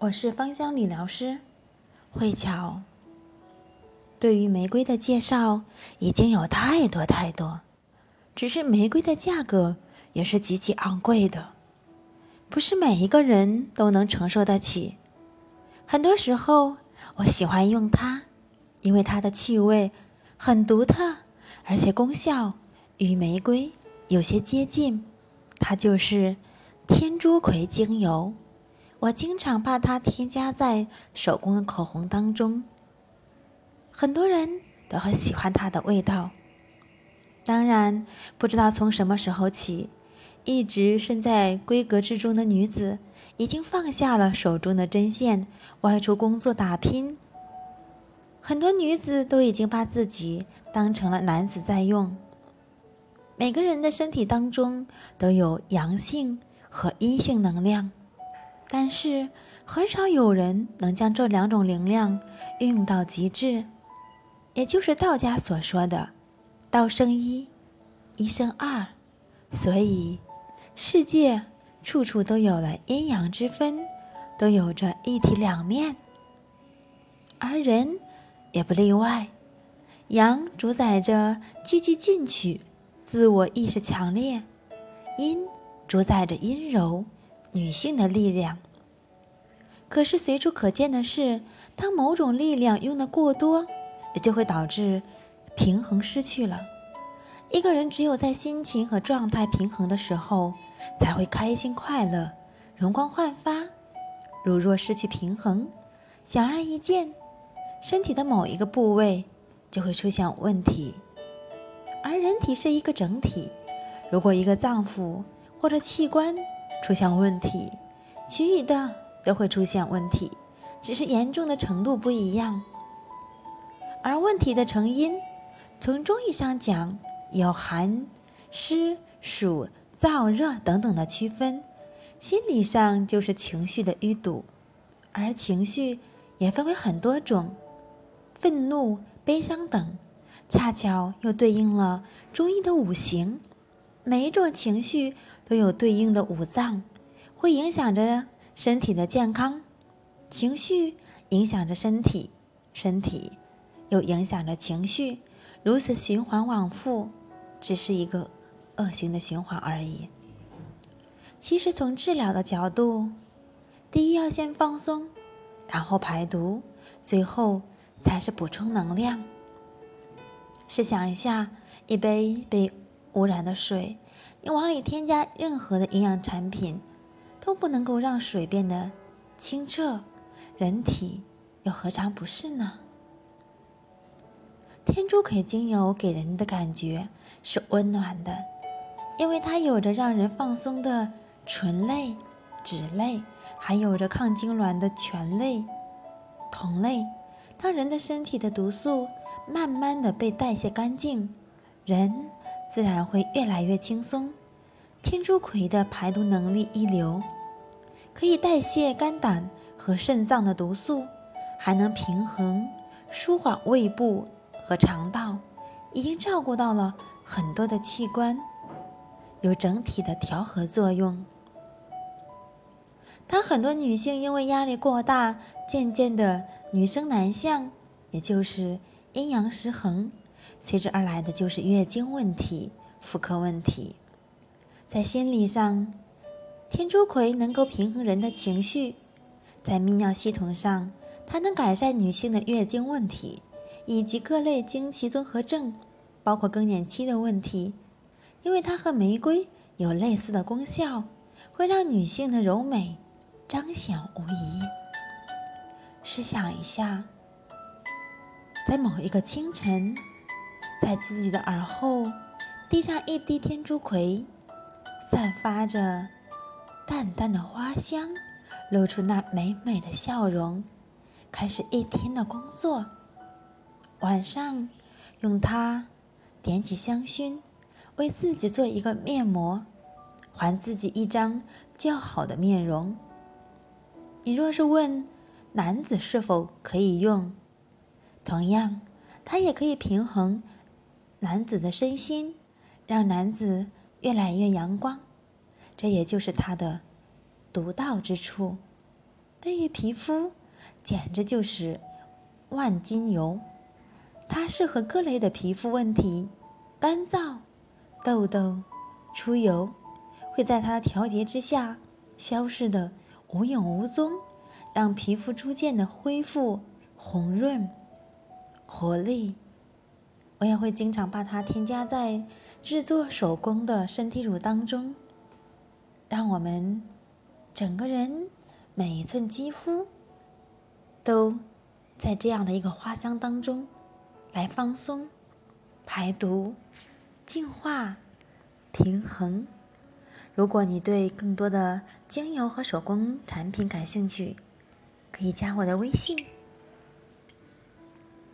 我是芳香理疗师慧巧。对于玫瑰的介绍已经有太多太多，只是玫瑰的价格也是极其昂贵的，不是每一个人都能承受得起。很多时候，我喜欢用它，因为它的气味很独特，而且功效与玫瑰有些接近。它就是天竺葵精油。我经常把它添加在手工的口红当中，很多人都很喜欢它的味道。当然，不知道从什么时候起，一直身在闺阁之中的女子已经放下了手中的针线，外出工作打拼。很多女子都已经把自己当成了男子在用。每个人的身体当中都有阳性和阴性能量。但是很少有人能将这两种灵量运用到极致，也就是道家所说的“道生一，一生二”。所以，世界处处都有了阴阳之分，都有着一体两面，而人也不例外。阳主宰着积极进取、自我意识强烈，阴主宰着阴柔。女性的力量。可是随处可见的是，当某种力量用的过多，也就会导致平衡失去了。一个人只有在心情和状态平衡的时候，才会开心快乐、容光焕发。如若失去平衡，显而易见，身体的某一个部位就会出现问题。而人体是一个整体，如果一个脏腑或者器官，出现问题，其余的都会出现问题，只是严重的程度不一样。而问题的成因，从中医上讲有寒、湿、暑、燥、热等等的区分；心理上就是情绪的淤堵，而情绪也分为很多种，愤怒、悲伤等，恰巧又对应了中医的五行。每一种情绪都有对应的五脏，会影响着身体的健康。情绪影响着身体，身体又影响着情绪，如此循环往复，只是一个恶性的循环而已。其实从治疗的角度，第一要先放松，然后排毒，最后才是补充能量。试想一下，一杯被。污染的水，你往里添加任何的营养产品，都不能够让水变得清澈，人体又何尝不是呢？天竺葵精油给人的感觉是温暖的，因为它有着让人放松的醇类、脂类，还有着抗痉挛的醛类、酮类。当人的身体的毒素慢慢的被代谢干净，人。自然会越来越轻松。天竺葵的排毒能力一流，可以代谢肝胆和肾脏的毒素，还能平衡、舒缓胃部和肠道，已经照顾到了很多的器官，有整体的调和作用。当很多女性因为压力过大，渐渐的女生男相，也就是阴阳失衡。随之而来的就是月经问题、妇科问题。在心理上，天竺葵能够平衡人的情绪；在泌尿系统上，它能改善女性的月经问题以及各类经期综合症，包括更年期的问题。因为它和玫瑰有类似的功效，会让女性的柔美彰显无疑。试想一下，在某一个清晨。在自己的耳后滴上一滴天竺葵，散发着淡淡的花香，露出那美美的笑容，开始一天的工作。晚上用它点起香薰，为自己做一个面膜，还自己一张较好的面容。你若是问男子是否可以用，同样，它也可以平衡。男子的身心，让男子越来越阳光，这也就是它的独到之处。对于皮肤简直就是万金油。它适合各类的皮肤问题，干燥、痘痘、出油，会在它的调节之下消失的无影无踪，让皮肤逐渐的恢复红润、活力。我也会经常把它添加在制作手工的身体乳当中，让我们整个人每一寸肌肤都在这样的一个花香当中。来放松、排毒、净化、平衡。如果你对更多的精油和手工产品感兴趣，可以加我的微信。